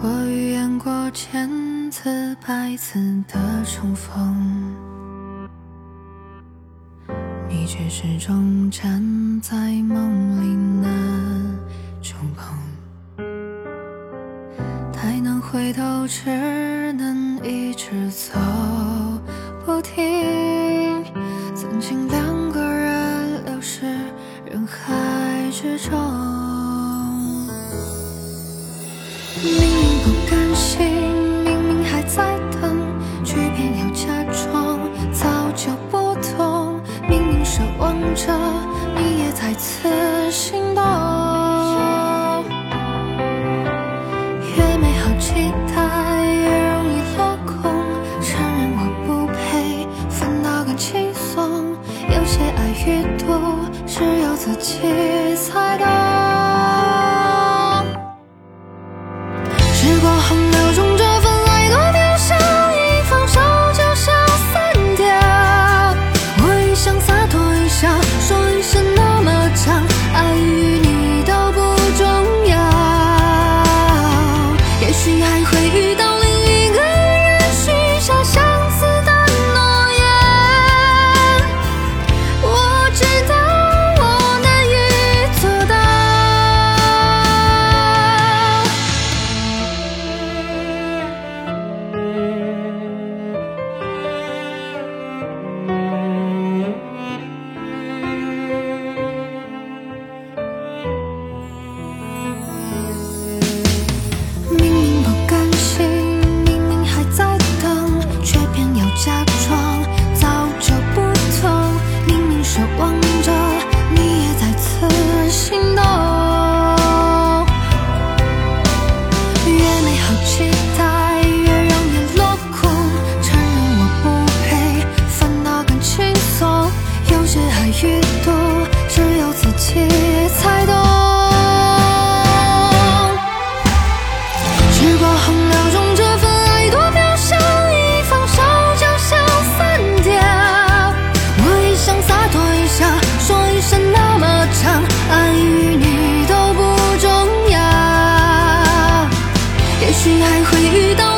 我预言过千次百次的重逢，你却始终站在梦里难触碰。太难回头，只能一直走不停。曾经两。再次心动越美好期待越容易落空承认我不配反倒更轻松有些爱与妒只有自己才懂也许还会遇到